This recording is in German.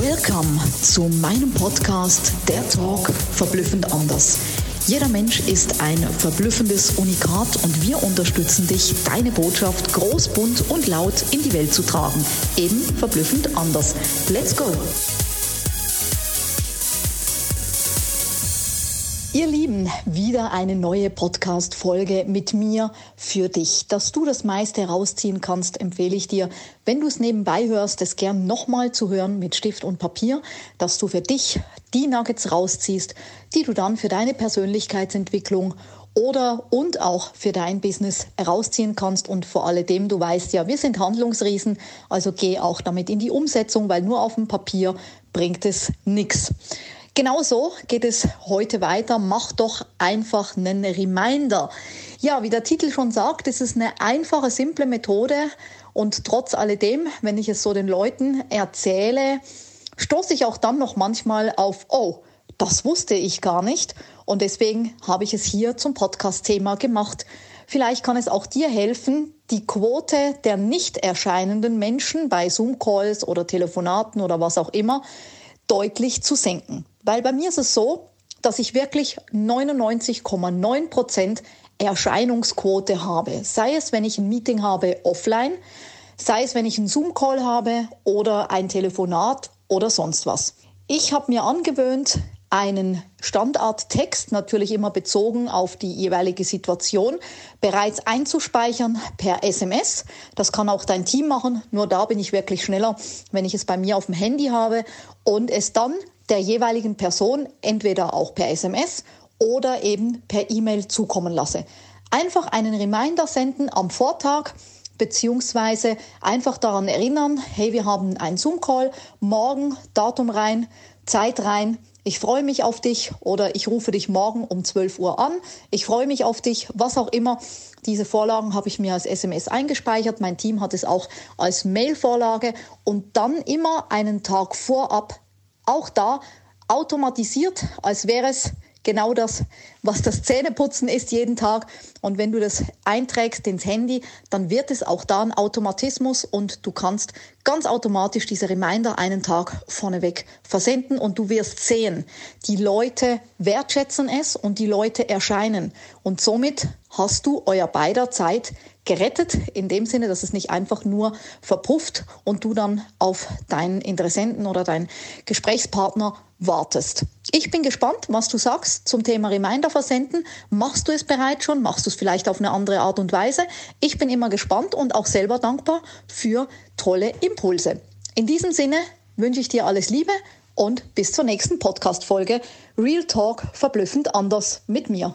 Welcome zu meinem Podcast Der Talk verblüffend anders. Jeder Mensch ist ein verblüffendes Unikat und wir unterstützen dich, deine Botschaft groß, bunt und laut in die Welt zu tragen. Eben verblüffend anders. Let's go! Ihr Lieben, wieder eine neue Podcast-Folge mit mir für dich. Dass du das meiste herausziehen kannst, empfehle ich dir, wenn du es nebenbei hörst, es gern nochmal zu hören mit Stift und Papier, dass du für dich die Nuggets rausziehst, die du dann für deine Persönlichkeitsentwicklung oder und auch für dein Business herausziehen kannst und vor alledem, du weißt ja, wir sind Handlungsriesen, also geh auch damit in die Umsetzung, weil nur auf dem Papier bringt es nichts. Genau so geht es heute weiter. Mach doch einfach einen Reminder. Ja, wie der Titel schon sagt, es ist eine einfache, simple Methode und trotz alledem, wenn ich es so den Leuten erzähle, stoße ich auch dann noch manchmal auf, oh, das wusste ich gar nicht und deswegen habe ich es hier zum Podcast-Thema gemacht. Vielleicht kann es auch dir helfen, die Quote der nicht erscheinenden Menschen bei Zoom-Calls oder Telefonaten oder was auch immer deutlich zu senken. Weil bei mir ist es so, dass ich wirklich 99,9 Prozent Erscheinungsquote habe. Sei es, wenn ich ein Meeting habe offline, sei es, wenn ich einen Zoom-Call habe oder ein Telefonat oder sonst was. Ich habe mir angewöhnt, einen Standardtext, natürlich immer bezogen auf die jeweilige Situation, bereits einzuspeichern per SMS. Das kann auch dein Team machen, nur da bin ich wirklich schneller, wenn ich es bei mir auf dem Handy habe und es dann der jeweiligen Person entweder auch per SMS oder eben per E-Mail zukommen lasse. Einfach einen Reminder senden am Vortag beziehungsweise einfach daran erinnern, hey, wir haben einen Zoom-Call, morgen Datum rein, Zeit rein, ich freue mich auf dich oder ich rufe dich morgen um 12 Uhr an, ich freue mich auf dich, was auch immer. Diese Vorlagen habe ich mir als SMS eingespeichert, mein Team hat es auch als Mail-Vorlage. Und dann immer einen Tag vorab auch da automatisiert, als wäre es genau das, was das Zähneputzen ist jeden Tag. Und wenn du das einträgst ins Handy, dann wird es auch da ein Automatismus und du kannst ganz automatisch diese Reminder einen Tag vorneweg versenden und du wirst sehen, die Leute wertschätzen es und die Leute erscheinen. Und somit hast du euer beider Zeit gerettet, in dem Sinne, dass es nicht einfach nur verpufft und du dann auf deinen Interessenten oder deinen Gesprächspartner wartest. Ich bin gespannt, was du sagst zum Thema Reminder versenden. Machst du es bereits schon? Machst du es vielleicht auf eine andere Art und Weise? Ich bin immer gespannt und auch selber dankbar für tolle Impulse. In diesem Sinne wünsche ich dir alles Liebe und bis zur nächsten Podcast-Folge. Real Talk verblüffend anders mit mir.